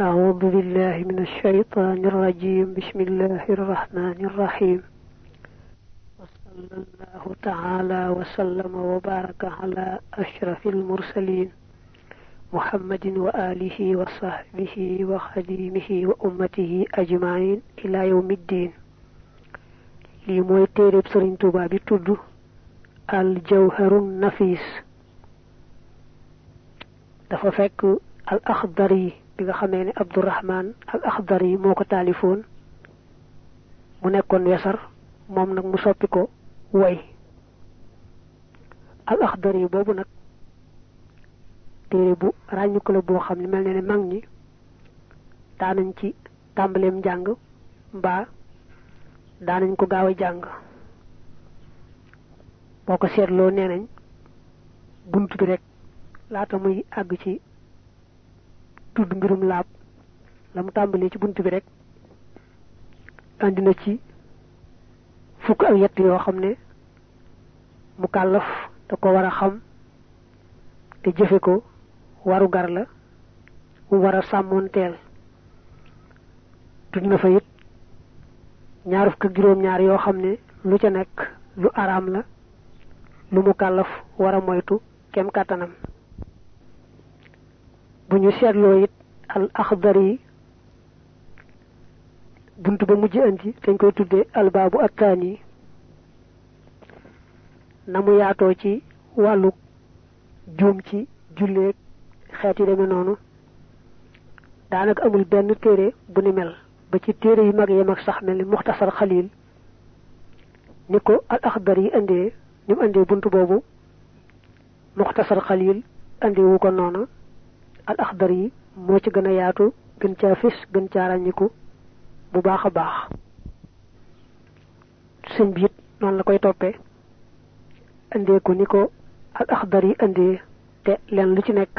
أعوذ بالله من الشيطان الرجيم. بسم الله الرحمن الرحيم. وصلى الله تعالى وسلم وبارك على أشرف المرسلين محمد وآله وصحبه وخديمه وأمته أجمعين إلى يوم الدين. لي موي تيرب سرين الجوهر النفيس al akhdari bi nga xamee ne abdurrahman al akhdari moo ko taalifoon. Mu nekkoon wesar moom nag mu soppi ko way. Al akhdari boobu nag téere bu ràññu ko la boo xam ne mel ne ne mag ñi daanañ ci tàmbaleem njàng mbaa daanañ ko gaaw a jàng. Boo ko seetloo nee nañ bi rek laata muy àgg ci tudd mbirum laab. La mu tàmbalee ci bunt bi rek andi na ci fukk ak yett yoo xam ne mu kàllaf da ko war a xam te jëfe ko waru gar la mu war a sàmmoonteel tudd na fa it ñaar fukk ak ñaar yoo xam ne lu ca nekk lu araam la lu mu kàllaf war a moytu kem kàttanam bu ñu seetloo it al akhdari buntu ba mujj andi dañ koy tuddee albaabu attaani na mu yaatoo ci wàllu juum ci julleeg xeet yi demee noonu daanaka amul benn téere bu ni mel ba ci téere yu mag yi mag sax mel ni muxtasar xalil ni ko al akhdari andee ni mu andee buntu boobu muxtasar xalil andee wu ko noonu al yi moo ci gën a yaatu gën caa fis gën caa ràññiku bu baax a baax. Sëñ bi noonu la koy toppee. Indee ko ni ko al axdar yi indee te leen lu ci nekk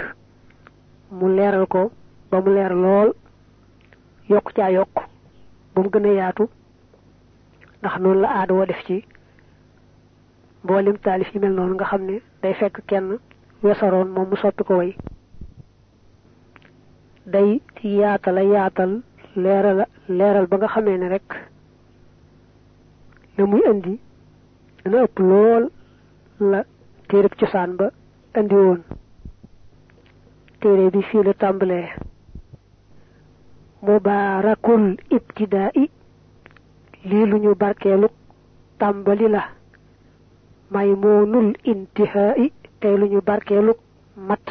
mu leeral ko ba mu leer lool yokk caa yokk ba mu gën a yaatu. Ndax noonu la aada woo def ci mboolem taalif yi mel noonu nga xam ne day fekk kenn wesaroon moom mu soppi ko way. Day yaatal a yaatal leeral leeral ba nga xamee ne rek la muy indi dana ëpp lool la téereb cosaan ba indi woon. Téere bi fii la tàmbalee. Mubaarakul ibtidaa'i lii lu ñu barkeelu tàmbali la. Maymuunul intihaa'i tey lu ñu barkeelu mat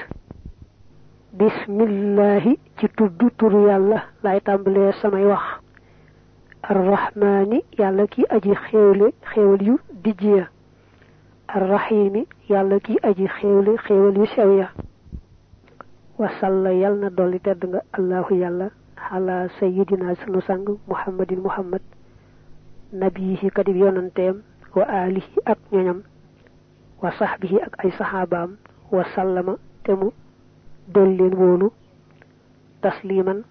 bismillahi ci tudd turu yàlla lay tàmbalee samay wax. Arrahmaani yàlla ki aji xéewle xéewal yu dijjiya arrahimi yàlla ki aji xéewle xéewal yu sew ya. Wasalla yal na dolli tedd nga allahu yàlla ala sayidina sunu sang muhammadin muhammad nabiyihi kadib yonanteem wa alihi ak ñoñam wa sahbihi ak ay saxaabaam wa sallama te dolli leen tasliman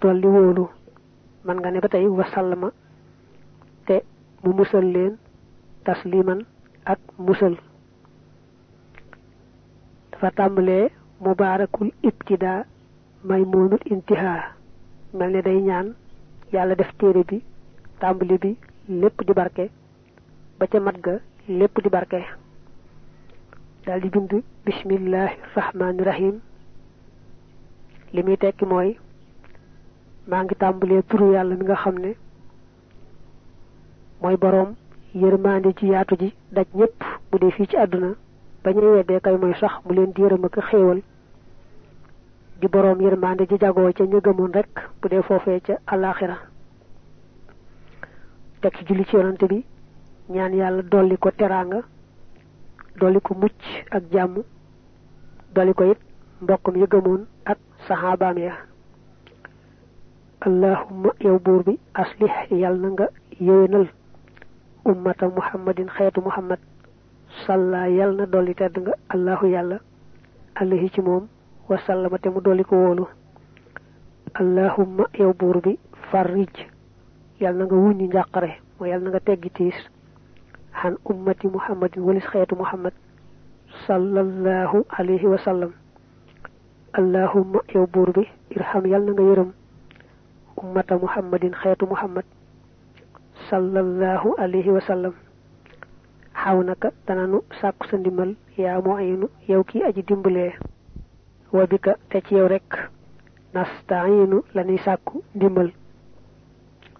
dolli wóolu man nga ne ba tey wa te mu musal leen tasliman ak musal. Dafa tàmbalee mubaarakul ibtidaa maymuunul intihaa. Mel ne day ñaan yàlla def téere bi tàmbali bi di barke ba ca mat ga di barke. Daal di bind bismillahi rahmaani rahim li muy tekki mooy maa ngi tàmbalee turu yàlla mi nga xam ne mooy boroom yërmaande ci yaatu ji daj ñépp bu dee fii ci àdduna ba ñuy weddee kay mooy sax mu leen di yërëm ak xéewal. Di boroom yërmaande ji jagoo ca ña gëmoon rek bu dee foofee ca alaaxira teg ci julli ci yonante bi ñaan yàlla dolli ko teraanga dolli ko mucc ak jàmm dolli ko it mbokkam ya saxaabaam ya. Allahumma yow bi aslih yàlla na nga yéwénal ummata muhammadin xeetu muhammad. Salla yàlla na dolli tedd nga allahu yàlla alayhi ci moom wasallama te mu ko allahumma yow buur bi farrij yàlla na nga wuññi njàqare yàlla na nga xan ummati muhammadin walis xeetu muhammad sallallahu alayhi wa sallam allahumma yow buur bi irham yal na nga ummata muhammadin xeetu muhammad sallallahu alayhi wa sallam. Xaw naka dananu sàkku sa ndimbal yaa mu aynu yow kii aji dimbalee wa bika te ci yow rek. Nastainu la ñuy sàkku ndimbal.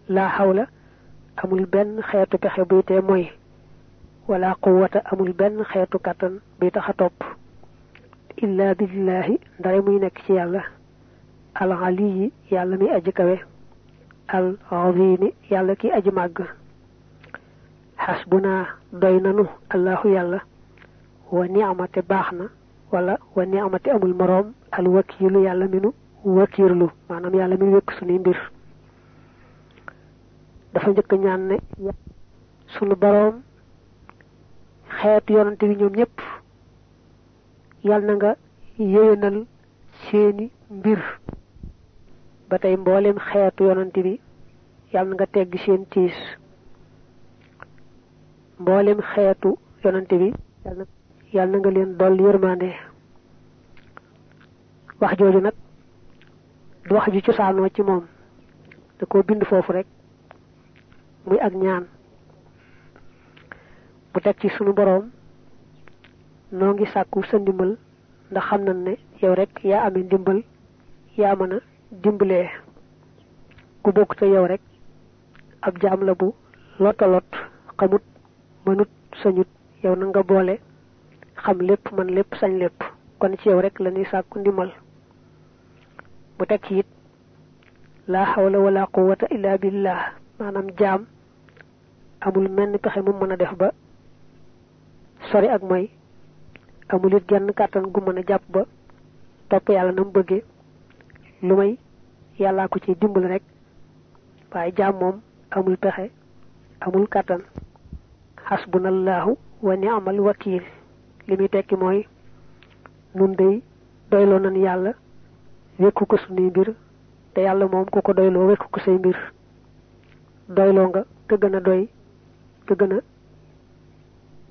Laa xawla amul benn xeetu pexe buy tee mooy. Wala quwwata amul benn xeetu kàttan buy tax إلا بالله. دريمي نكسي الله العلي يعلمي أجكوه العظيم يعلكي أجمعك حسبنا ديننه الله يلا ونعمة باحنا ولا ونعمة أم المرام الوكيل يعلمينه وكير له معنى يعلمينه يكسني بير dafa jëkk ñaan ne sunu borom xeet yonante bi ñoom ñépp yàlla na nga yéwénal seeni mbir. Ba tey mboolem xeetu yonante bi yàlla na nga tegg seen tiis. Mboolem xeetu yonante bi yàlla na nga leen dool yërmande wax jooju nag du wax ju cosaanoo ci moom. Da koo bind foofu rek muy ak ñaan. Bu teg ci sunu boroom noo ngi sàkku sa ndimbal ndax xam ne yow rek yaa amee ndimbal yaa mën a dimbalee. Ku bokk te yow rek ab jaam la bu lottalot xamut mënut sañut. Yow na nga boole xam lépp man lépp sañ lépp. Kon ci yow rek la ñuy sàkku ndimbal. Bu teg ci it laa wala quwwata illa billah. Maanaam jaam amul menn pexe mu mën def ba sori ak amul it genn kàttan gu mën a jàpp ba topp yàlla na mu lu may ko ci dimbal rek. Waaye jaam moom amul pexe amul kàttan xasbunallahu wa ni'mal wakiil li muy tekki mooy nun day doyloo nan yàlla wékku ko sunuy mbir te yàlla moom ku ko doyloo wékku ko say mbir. Doyloo nga gën a doy te gën a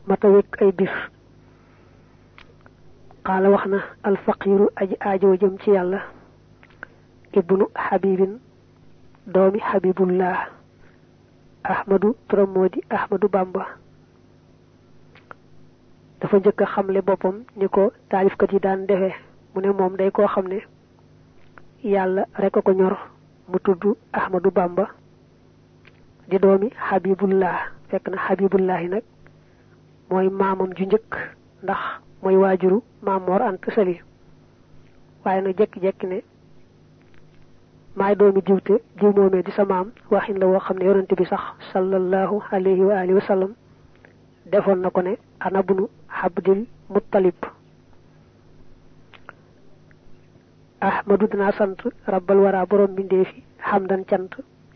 mata wékk ay bir qaala wax na alfaqiru aji aajoo jëm ci yàlla ibnu xabibin doomi xabibullah ahmadu turam moo di ahmadu bamba. Dafa njëkk a xamle boppam ni ko taalifkat yi daan defee mu ne moom day koo xam ne yàlla rek ko ñor mu ahmadu bamba di doomi xabibullah fekk na xabibullahi nag mooy maamam ju njëkk mooy maam Mor Anta Sali. Waaye nag jekki-jekki ne maay doomi diwte jiw moomee di sa maam. Waxin la woo ne bi sax sallallahu alayhi wa alihi wa sallam defoon na ko ne ana bunu abdil muttalib. Ahmadu dana sant rabbal wara borom xamdan cant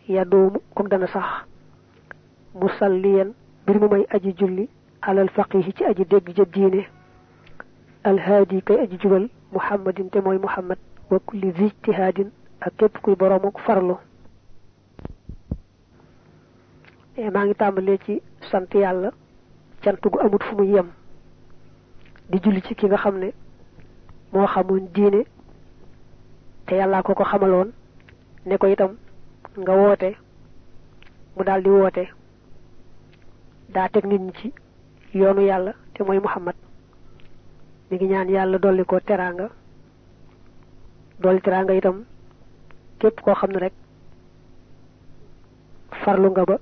ya doomu kum dana sax. Musalliyan mbir mu may aji julli alal faqihi ci aji dégg ja diine alhaadi kay aji jubal muhammadin te mooy muhammad wa kulli zi ijtihaadin ak képp kuy boroomuk farlu. Maa ngi tàmbalee ci sant yàlla cant gu amut fu muy yem. Di julli ci ki nga xam ne moo xamoon diine te yàllaa ko ko xamaloon ne ko itam nga woote mu daldi woote. Daa teg nit ñi ci yoonu yàlla te mooy muhammad. Mi ngi ñaan yàlla dolli ko teraanga dolli teraanga itam képp koo xam ne rek farlu nga ba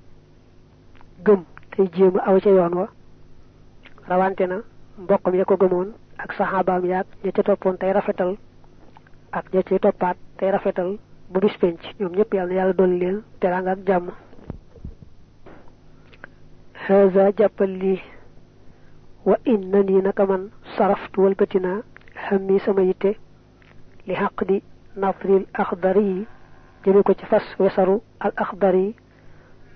gëm tey jéem aw ca yoon wa. Rawante na mbokkam ya ko gëmoon ak saxaabaam yaag ña ca toppoon tey rafetal ak ña ca toppaat tey rafetal bu bis penc. Ñoom ñëpp yàlla yàlla dolli leen teraanga ak jàmm. Jàppal lii وإنني نكمن صرفت والبتنا حمي سميته لحقد نظر الأخضري جميك فس ويسرو الأخضري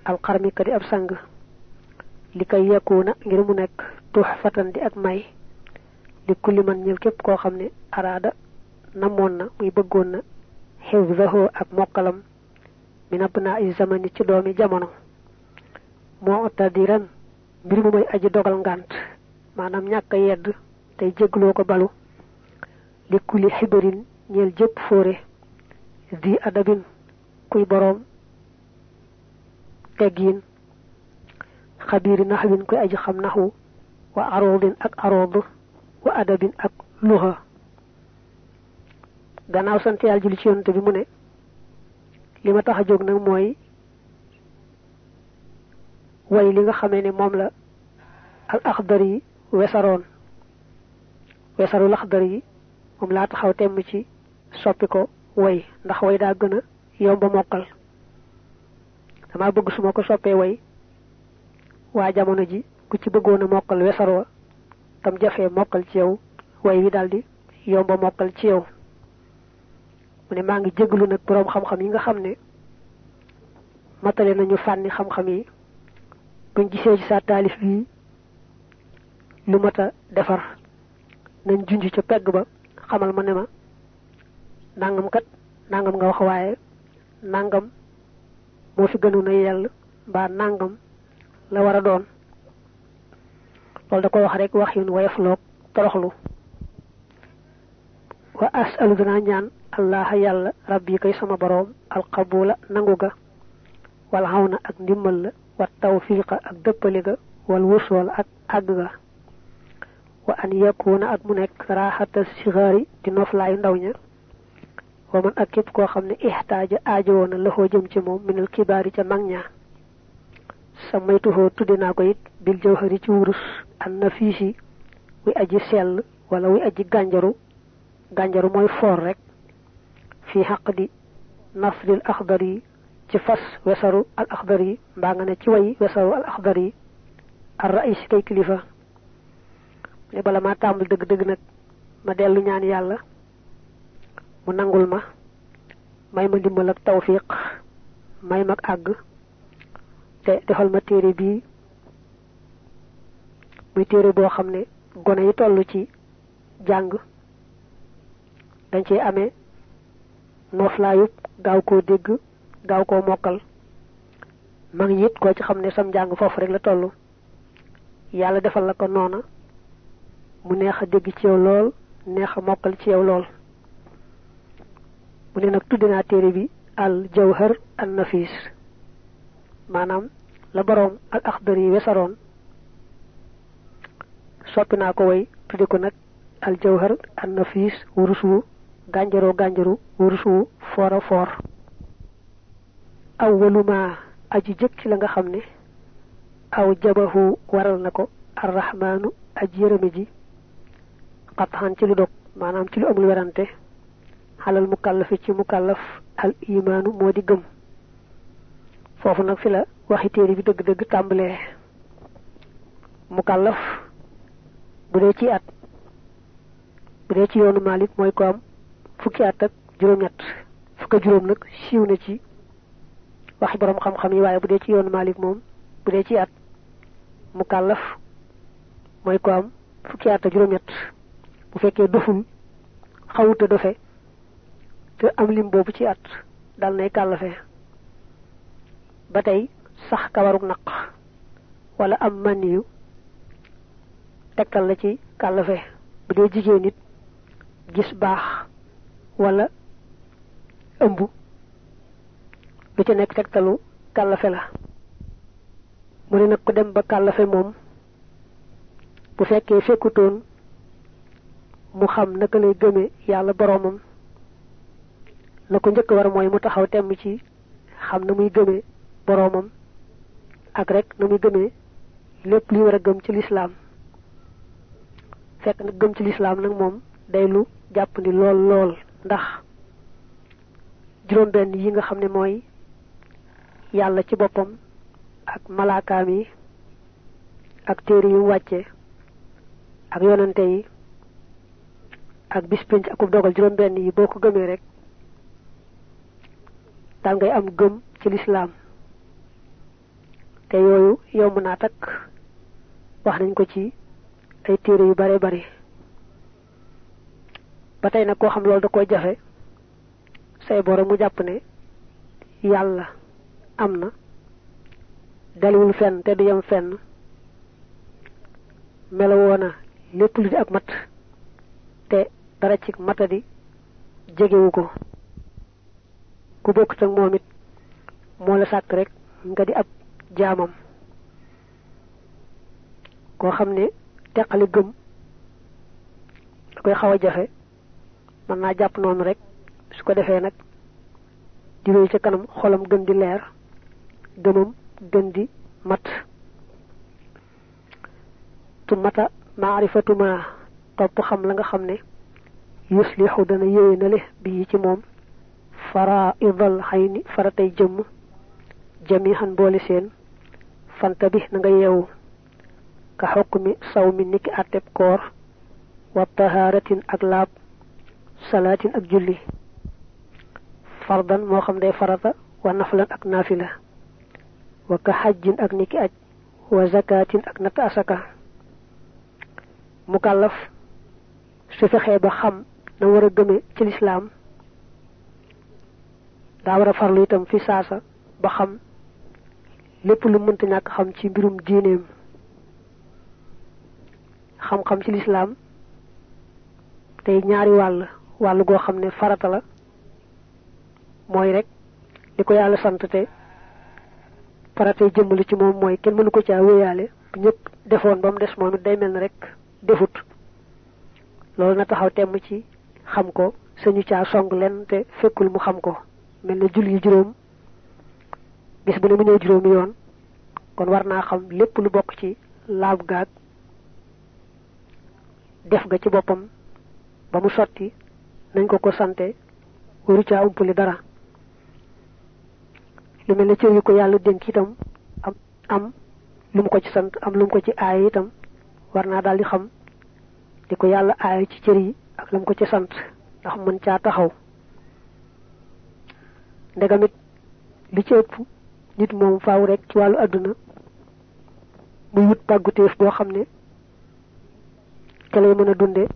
القرمي كدي أبسنغ لكي يكون غرمونك تحفة دي أكمي لكل من يلكب كو خمني أراد نمونا ويبقونا حفظه اب موقلم من أبناء الزمن تدومي جمعنا معتدرا برمو أجي دوغل غانت. Maanaam ñàkk a yedd tey jégloo ko balu li kulli xibarin ñeel jëpp fóore di adabin kuy boroom teggiin xabiiri naxwin koy aji xam naxwu wa aroodin ak arood wa adabin ak luxa gannaaw sant yàlla julli ci yonante bi mu ne li ma tax a jóg way li nga xamee ne moom la al axdar wesaroon wesaru laxdar yi moom laa taxaw temm ci soppi ko way ndax way daa gën a yomba mokkal. dama bëgg su ma ko soppee way waa jamono ji ku ci bëggoon a mokkal wesar wa tam jafee mokkal ci yow way wi daldi yomba mokkal ci yow. mu ne maa ngi jéglu nag boroom xam-xam yi nga xam ne matale nañu fànni xam-xam yi. buñ gisee ci sa taalif bi lu mata defar nañ junj ca pegg ba xamal ma ne ma nangam kat nangam nga wax waaye nangam moo fi gënu yell mbaa nangam la war a doon. Loolu da ko wax rek wax yun wayaf loog toroxlu. Wa asalu dana ñaan allah yàlla rabbi kay sama boroom alqabula nangu ga wal xawna ak ndimmal la wa tawfiqa ak dëppali ga wal wusool ak àgg ga وأن يكون أكمنك راحة الصغار تنوف لاي نونا ومن أكيب كو خمنا إحتاج آجوانا لهو جمجمو من الكبار جمعنا سميته تدنا قيد بالجوهر جورس أن فيه وي أجي سيل ولا وي أجي غانجرو غانجرو موي فورك في حق دي نصر الأخضري تفس وسرو الأخضري بانغنا تيوي وسرو الأخضري الرئيس كيكليفه ne bala maa tàmbal dëgg-dëgg nag ma dellu ñaan yàlla. Mu nangul ma. May ma ndimbal ak tawfiq. May mag àgg. Te defal ma téere bii. Muy téere boo xam ne gone yi toll ci jàng. Dañ cee amee nooflaayub gaaw koo dégg gaaw koo mokkal. Mag it koo ci xam ne sam njàng foofu rek la toll yàlla defal la ko noona mu neex a dégg ci yow lool neex a mokkal ci yow lool. Mu ne nag tudde naa téere bi al jawhar an nafis. Maanaam la al axdar yi wesaroon. Soppi naa ko way tudde ko nag al jawhar an nafis wurus wu gànjaroo gànjaru wurus wu foora foor. Aji jëkk ci la nga xam ne aw jabahu waral na ko arrahmaanu aji yërëme ji xatxan ci lu dog maanaam ci lu amul werante xalal mukallafi ci mukallaf al imaanu moo di gëm. Foofu nag fi la waxi téere bi dëgg-dëgg tàmbalee. Mukallaf bu dee ci at bu dee ci yoonu Malik mooy ko am fukki at ak juróom-ñett. Fukk ak juróom nag siiw na ci waxi borom xam-xam yi waaye bu dee ci yoonu Malik moom bu dee ci at mukallaf mooy ko am fukki at ak juróom-ñett bu fekkee doful xawuta dofe te am lim boobu ci at dal nay kàllafe ba tey sax kawaruk naq wala am maniyu tegtal la ci kàllafe bu dee jigéen nit gis baax wala ëmb lu ci nekk tegtalu kàllafe la. Mu ne nag ku dem ba kàllafe moom bu fekkee fekkutoon mu xam naka lay gëme yàlla boroomam. La ko njëkk war mooy mu taxaw temm ci xam na muy gëmee boroomam ak rek na muy gëmee lépp li war a gëm ci lislaam. Fekk nag gëm ci lislaam nag moom day lu jàpp ni lool lool ndax juróom benn yi nga xam ne mooy yàlla ci boppam ak malaakaam yi ak téere yu wàcce ak yonante yi ak bis pénc akub dogal juróom benn yi boo ko gëmee rek dal ngay am gëm ci lislaam. Te yooyu yomb naa takk. Wax nañ ko ci ay téere yu bare bari ba tey nag koo xam loolu da koy jafe say boro mu jàpp ne yàlla am na fenn te du yem fenn. Melowoo na lépp lu di ak mat te dara ci matadi jegewu ko. Ku bokkut ak moom it moo la sàkk rek nga di ab jaamam. Koo xam ne da koy xaw a jafe mën naa jàpp noonu rek su ko defee nag di wéy ca kanam xolam gën di leer gëmam gën di mat. Tu mata maarifatu ma xam la nga xam ne yuslihu dana yéwénale bii ci moom faraidal xayni faratay jëmm jamihan boole seen fanta bi na nga yeewu ka xukmi saw niki àtteb koor wa taharatin ak laab salaatin ak julli fardan moo xam day farata wa naflan ak naafila wa ka xajjin ak niki aj wa zakatin ak natt asaka mukallaf su fexee ba xam na war a gëme ci lislaam daa war a farlu itam fi saasa ba xam lépp lu mënta ñàkk xam ci mbirum diineem xam-xam ci lislaam tey ñaari wàll wàll goo xam ne farata la mooy rek li ko yàlla sant te faratay jëmmali ci moom mooy kenn mënu ko caa wéyaale bu ñëpp defoon ba mu des moom it day mel ne rek defut. Loolu na taxaw temm ci xam ko sañu caa song len te fekkul mu xam ko. Mel ne julli juróom bis bu ne mu ñëw juróomi yoon kon war naa xam lépp lu bokk ci laab gaag def ga ci boppam ba mu sotti nañ ko ko sante waru caa dara. Lu mel ne cër ko yàlla dénk itam am am lu mu ko ci sant am lu mu ko ci aay itam war naa daal di xam di ko yàlla ci cër ak lu mu ko ci sant ndax mën caa taxaw. Ndegamit li ci ëpp nit moom faaw rek ci wàllu àdduna muy wut pàgguteef boo xam ne ca lay mën a dunde.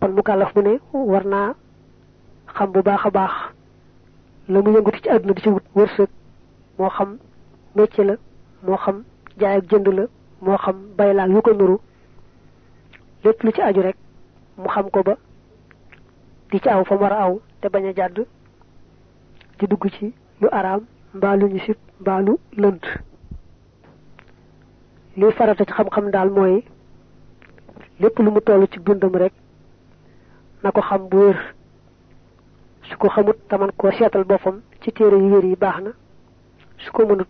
Kon mu kàllaf bu ne war naa xam bu baax a baax la mu yënguti ci àdduna di ci wut wërsëg. Moo xam métier la moo xam jaay ak jënd la moo xam bay yu ko nuru. Lépp lu ci aju rek mu xam ko ba di ci aw fa mu war a aw te bañ a jàdd di dugg ci lu araam mbaa lu ñu sib mbaa lu lënt. Liy farata ci xam-xam daal mooy lépp lu mu toll ci bindam rek na ko xam bu wér. Su ko xamut taman koo seetal boppam ci téere yu wér yi su ko mënut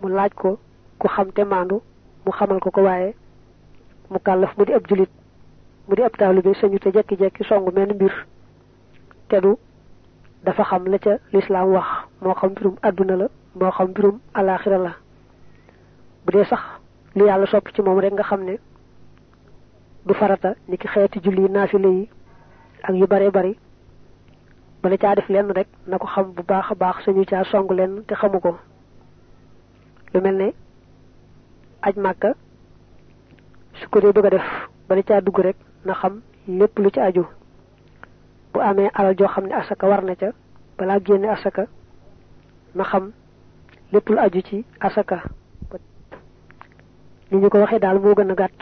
mu laaj ko ku xam te maandu mu xamal ko ko waaye mu kàllaf mu di ab julit mu di ab taalibe sañu te jekki-jekki songu menn mbir. Te du dafa xam la ca lislaam wax moo xam mbirum àdduna la moo xam mbirum alaaxira la. Bu dee sax li yàlla sopp ci moom rek nga xam ne du farata ni ki xeeti julli naafile yi ak yu bare bari bala caa def lenn rek na ko xam bu baax a baax caa song lenn te xamu ko. Lu mel ne aj màkka su ko dee bëgg a def caa dugg rek na xam lépp lu ci aju. Bu amee alal joo xam ne asaka war na ca balaa génne asaka na xam lépp lu aju ci asaka. Ni ñu ko waxee daal moo gën a gàtt.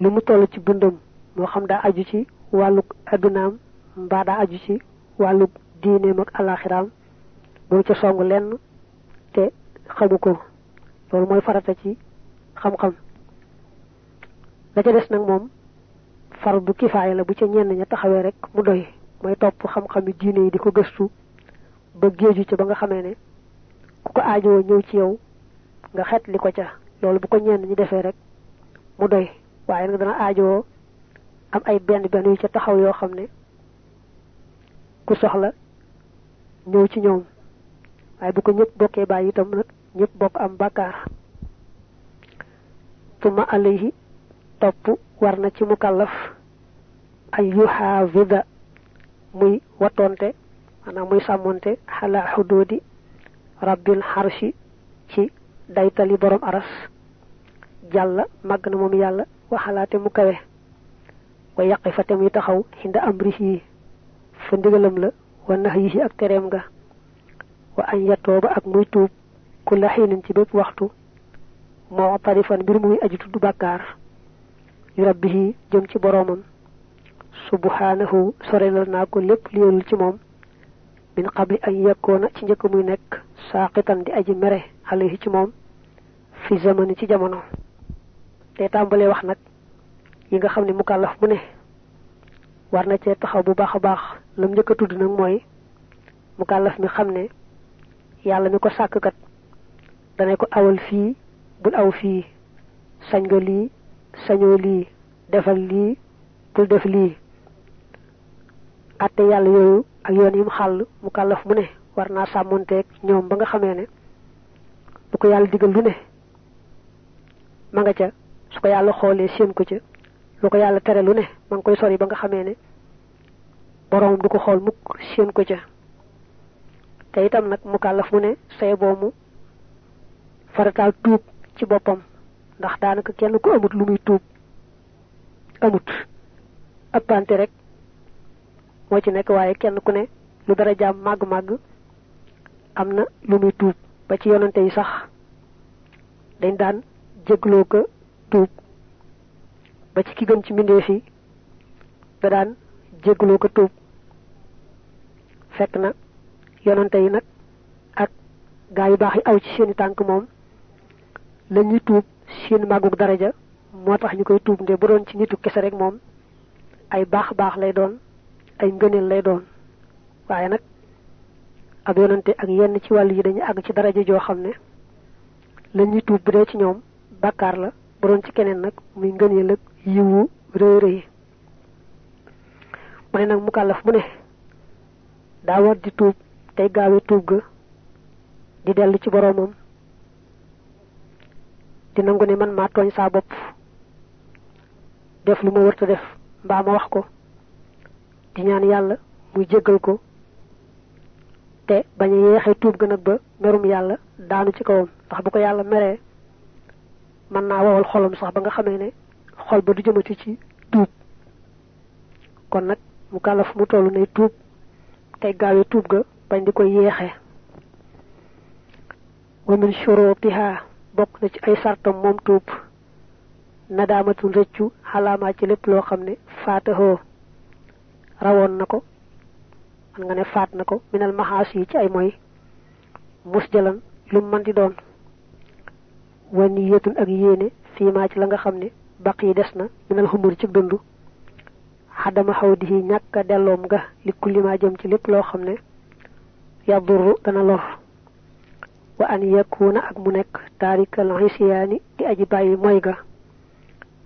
Lu mu toll ci bundam moo xam daa aju ci wàllu addunaam mbaa daa aju ci wàllu diineem ak alaxiraam bu ca song lenn te xamu ko. Loolu mooy farata ci xam-xam. La ca des nag moom fardu kifaaya la bu ca ñenn ña taxawee rek mu doy. Mooy topp xam-xami diine yi di gëstu ba géeju ca ba nga xamee ne ku ko aajowoo ñëw ci yow nga xet li ko ca. Loolu bu ko ñenn ñi defee rek mu doy. Waaye nag dana aajowoo am ay benn benn yu ca taxaw yoo xam ne ku soxla ñëw ci ñoom. Waaye bu ko ñëpp bokkee bàyyi itam nag ñëpp bokk am bàkkaar. Tuma alayhi topp war na ci mukallaf ay yuxaavida muy watonte maanaam muy sàmmonte xala xudoodi rabbil xarshi ci daytali borom aras. Jàlla màgg na moom yàlla waxalaate mu wa yaqi fa te muy taxaw xinda amrihi. Fa ndigalam la wa nahyihi ak tereem nga wa an yatooba ak muy tuub ku ci bépp waxtu. Moo tarifan muy rabbihi jëm ci boroomam. Subhanahu sorelal naa ko lépp liyelul ci moom. Min qabli an yakkoona ci njëkk muy nekk saaqitan di aji mere alayhi ci moom fi zamani ci jamono. Te tàmbalee wax nag yi nga xam ne mukallaf bu ne war na cee taxaw bu baax a baax. Lam a tudd nag mooy mukallaf mi xam ne yàlla mi ko ko awal fii bul aw nga lii sañoo lii defal lii bul def lii. Atte yàlla yooyu ak yoon yi mu xàll mu kàllaf mu ne war naa sàmmonteeg ñoom ba nga xamee ne bu ko yàlla digal lu ne ma nga ca su ko yàlla xoolee ko ca lu ko yàlla tere lu ne ma koy sori ba nga xamee ne borom du ko xool mukk séen ko ca. Te itam nag mu kàllaf mu ne say boomu farataal tuub ci boppam ndax daanaka kenn ku amut lu muy tuub. Amut. Ëppante rek moo ci nekk waaye kenn ku ne lu dara jaam màgg-màgg am na lu muy tuub. Ba ci yonante yi sax dañ daan jégloo ko tuub. Ba ci ki gën ci mbindeef yi da daan jégloo ko tuub. Fekk na yonante yi nag ak gaa yu baax yi aw ci seeni tànk moom la ñuy tuub seen màggug daraja moo tax ñu tuub nde bu doon ci nitu kese rek moom ay baax baax lay doon ay ngëneel lay doon. Waaye nag ab yonante ak yenn ci wàll yi dañu àgg ci daraja joo xam ne la tuub dee ci ñoom bàkkaar la bu doon ci keneen nag muy ngëneel ak yiwu rëy rëy. Mu ne nag mu kàllaf mu ne war di tuub tey gaawe tuub ga di dellu ci boroomam di nangu ne man maa tooñ saa bopp. Def lu ma def mbaa ma wax ko. Di ñaan yàlla muy jéggal ko. Te bañ yeexee tuub ga nag ba merum yàlla daanu ci kawam. Ndax bu ko yàlla meree mën naa wowal xolam sax ba nga xamee ne xol ba du jëmati ci tuub. Kon nag mu kàllaf mu toll ne tuub tey gaawee tuub ga bañ di ko yeexee wa min shurutiha bokk na ci ay sartam moom tuub. Nadaamatul rëccu xalaamaa ci lépp loo xam ne faatahoo. Rawoon na ko man nga ne faat na minal maxaas ci ay moy mus jalan lu mën di doon. Wa niyatun ak yéene fiimaa ci la nga xam ne baq yi des na minal xumur ci dund. Xadama xaw di ñàkk delloom li kullimaa jëm ci lépp loo xam ne dana lor wa an yakuna ak mu nekk taarikal xisiyaani di aji bàyyi moy ga.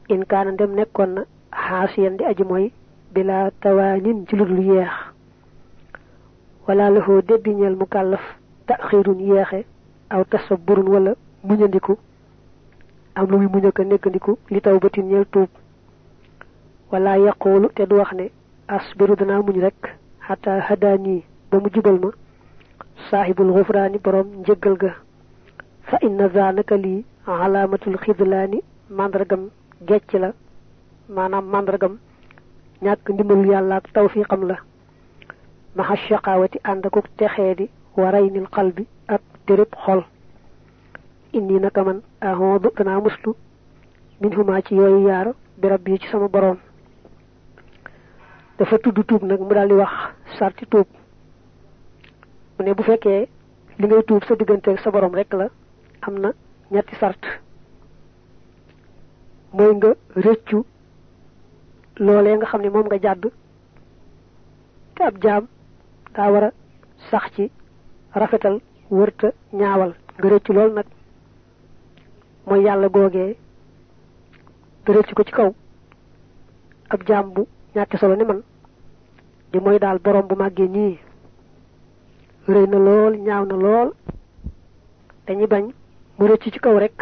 In kaana ndem nekkoon na xaasiyan di aji moy bila tawaanin ci lu dul yeex. Wala laxoo débbi ñeel mu kàllaf taxirun yeexe aw tasaburun wala muñandiku. Am lu muy muña ko nekkandiku li taw batin tuub. Wala yaqoolu te du wax ne asbiru danaa muñ rek xata hadaani ba mu jubal ma saaxibul xufraani borom njëggal ga fa inna zaanaka lii alaamatul xidlaani màndargam gecc la maanaam màndargam ñàkk ndimbalul yàlla ak tawfiqam la maxa shaqaawati ànd akuk texee di waraynil xalbi ak dérëb xol indi naka man ahoodu danaa muslu min huma ci yooyu yaar bi rabbi ci sama boroom dafa tudd tuub nag mu daal di wax sarti tuub mu ne bu fekkee li ngay tuub sa digganteeg sa boroom rek la am na ñetti sart. Mooy nga rëccu loolee nga xam ne moom nga jàdd te ab jaam daa war a sax ci rafetal wërta ñaawal. Nga rëccu lool nag mooy yàlla googee nga rëccu ko ci kaw. Ab jaam bu ñàkki solo ni man di mooy daal borom bu màggee nii rëy na lool ñaaw na lool. Dañuy bañ mu rëcc ci kaw rek.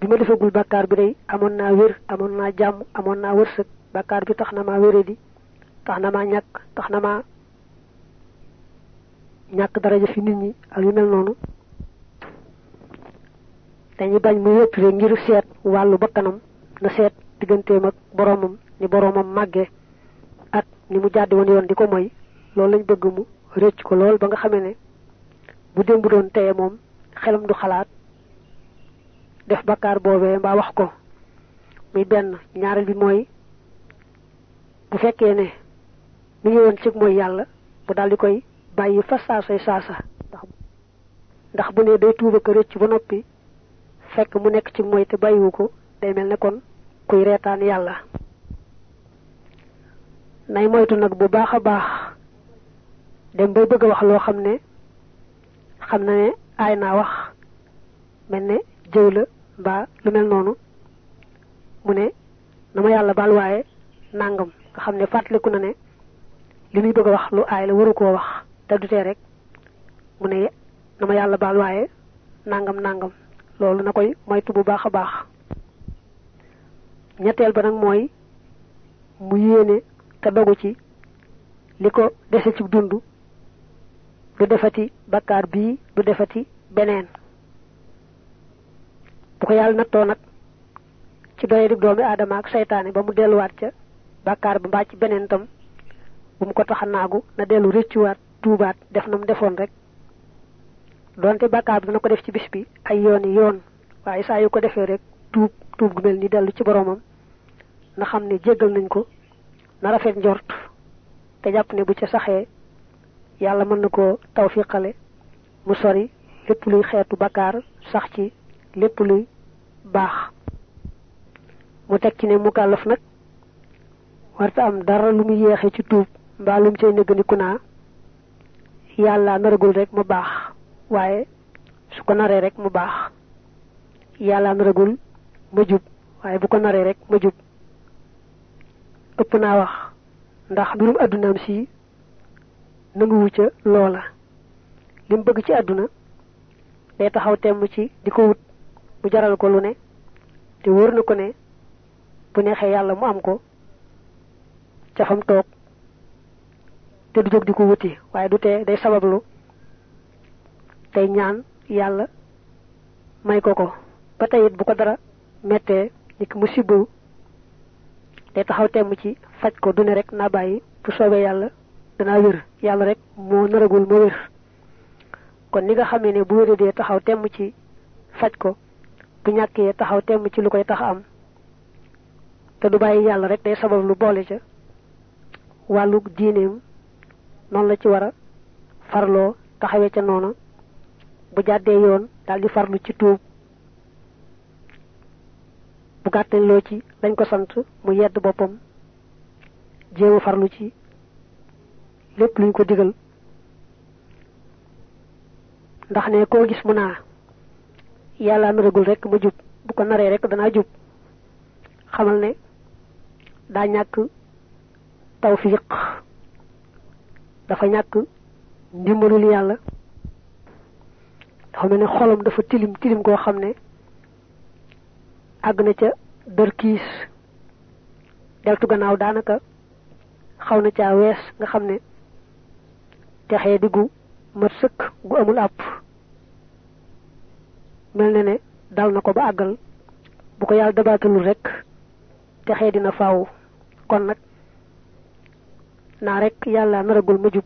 Bi ma defagul bàkkaar bi day amoon naa wér amoon naa jàmm amoon naa wërsëg. Bàkkaar bi tax na maa wéré di tax na maa ñàkk tax na maa ñàkk daraja fi nit ñi ak yu mel noonu. Dañuy bañ mu yëpp rek ngir seet wàllu bakkanam na seet digganteem ak boromam ni boromam màggee ak ni mu jàddi woon yoon di ko moy. Loolu lañ bëgg mu rëcc ko lool ba nga xamee ne bu démb doon teye moom xelam du xalaat def bakkaar boobee mbaa wax ko muy benn ñaareel bi mooy bu fekkee ne mi ngi woon ci mooy yàlla bu daal di koy bàyyi fa saasay saasa ndax bu ne day tuuba ko rëcc ba noppi fekk mu nekk ci mooy te bàyyiwu ko day mel ne kon kuy reetaan yàlla. nay moytu nag bu baax a baax dem bay bëgg wax loo xam ne xam na ne aay naa wax mel ne jëw la mbaa lu mel noonu. Mu ne na ma yàlla baal waaye nangam nga xam ne fàttaliku na ne li muy bëgg wax lu aay la waru koo wax te du tee rek. Mu ne na ma yàlla baal waaye nangam nangam. Loolu na koy moytu bu baax a baax. Ñetteel ba nag mooy mu yéene te dogu ci li ko dese ci du defati bakkaar bii du defati beneen. Bu ko yàlla nattoo nag ci doye di doomi aadama ak seytaane ba mu delluwaat ca bakkaar ba mbaa ci beneen tam bu mu ko tax a naagu na dellu rëccuwaat tuubaat def na mu defoon rek. Donte bakkaar bi dana ko def ci bis bi ay yooni yoon waaye saa yu ko defee rek tuub tuub gu mel ni dellu ci boromam na xam jéggal nañ ko na rafet njort te jàpp ne bu ca saxee yàlla mën na koo tawfiqale mu sori lépp luy xeetu bakkaar sax ci lépp luy baax. Mu teg ci ne mu kàllaf nag warta am dara lu mu yéexe ci tuub mbaa lu mu cay naa. Yàlla naragul rek mu baax waaye su ko naree rek mu baax. Yàlla naragul ma jub waaye bu ko naree rek ma jub. Ëpp naa wax ndax mbirum si nanguwu ca loola. Lim bëgg ci àdduna day taxaw temm ci di ko wut mu jaral ko lu ne te wóor na ko ne bu neexee yàlla mu am ko ca fam toog te du jóg di ko wuti waaye du tee day sabablu tey ñaan yàlla may ko ko. Ba tey bu ko dara mettee ni ki mu sibbu day taxaw temm ci faj ko du ne rek bu soobee yàlla danaa wér yàlla rek moo naragul ma wér. Kon ni nga xamee ne bu wéree dee taxaw temm ci faj ko bu ñàkkee taxaw temm ci lu koy tax am te du bàyyi yàlla rek day sabab lu boole ca wàllu diineem noonu la ci war a farloo taxawee ca bu jàddee yoon daal di farlu ci tuub bu gàttañ loo ci lañ ko sant mu yedd jéema farlu ci lépp luñ ko digal. ndax ne koo gis mu naa yàlla naragul rek ma jub bu ko naree rek danaa jub. xamal ne daa ñàkk tawfiq dafa ñàkk ndimbalul yàlla. dafa ne xolam dafa tilim tilim koo xam ne àgg na ca dër kiis. deltu gannaaw daanaka xaw na caa nga xam texee diggu mat sëkk gu amul àpp. Mel na ne dal na ko ba àggal bu ko yàlla dabaatalul rek texee dina faaw. Kon nag naa rek yàlla naragul ma jub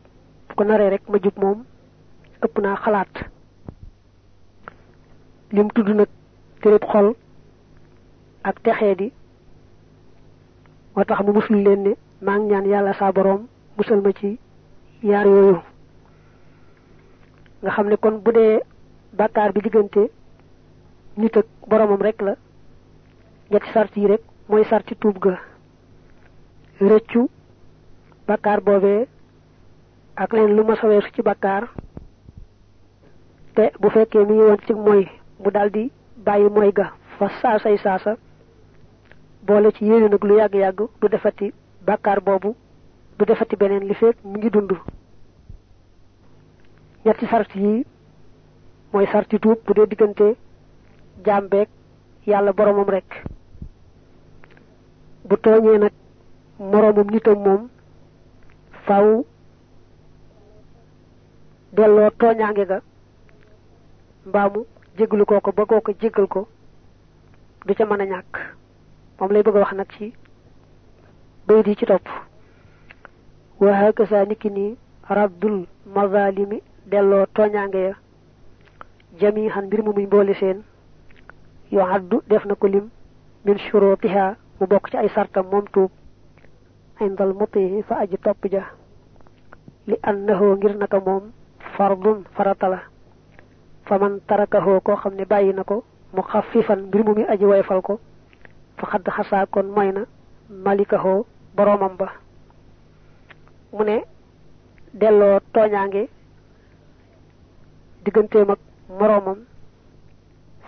bu ko naree rek ma jub moom ëpp naa xalaat. Lim tudd nag téréb xol ak texee di moo tax mu musul leen ne maa ngi ñaan yàlla saa boroom musal ma ci yaar yooyu nga xam kon bu dee bàkkaar bi diggante nit ak boromam rek la ñetti sart yi rek mooy sarti tuub ga rëccu bàkkaar boobee ak leen lu ma saweesu ci bàkkaar te bu fekkee mi ngi ci mooy mu daldi bàyyi mooy ga fa saasay saasa boole ci yéene nag lu yàgg-yàgg du defati bàkkaar boobu du defati beneen li fekk mu ngi dund ñetti sart yi mooy sarti tuub bu dee diggante jaam beeg yàlla boromam rek. bu tooñee nag moroomam nitam moom faw delloo tooñaange ga mbaamu jéggalu kooko ba kooko jéggal ko du ca mën a ñàkk. moom lay bëgg a wax nag ci bayit yi ci topp. wa hakaza niki raddul mazalimi delloo tooñaange ya jamihan mbir mu muy mboole seen yoo addu def na ko lim min shurutiha mu bokk ci ay sartam moom tuub indal muti fa aji topp ja li annahu ngir naka moom fardun farata la. Faman tarakahu koo xam ne bàyyi na ko mu xafifan mbir mu mi aji woyfal ko fa xadd xasaa kon na malikahoo boroomam ba. Mu ne delloo tooñaange digganteem ak moroomam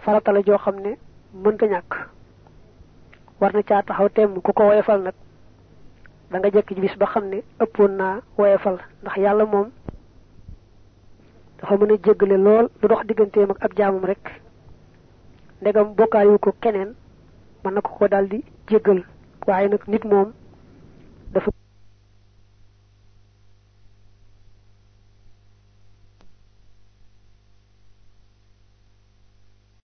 farata la joo xam ne mënta ñàkk. War na caa taxaw temm ku ko woyefal nag da nga jekk ci bis ba xam ne ëppoon naa woyefal ndax yàlla moom dafa mën a lool lu dox ab rek. Ndegam ko keneen mën na ko ko nag nit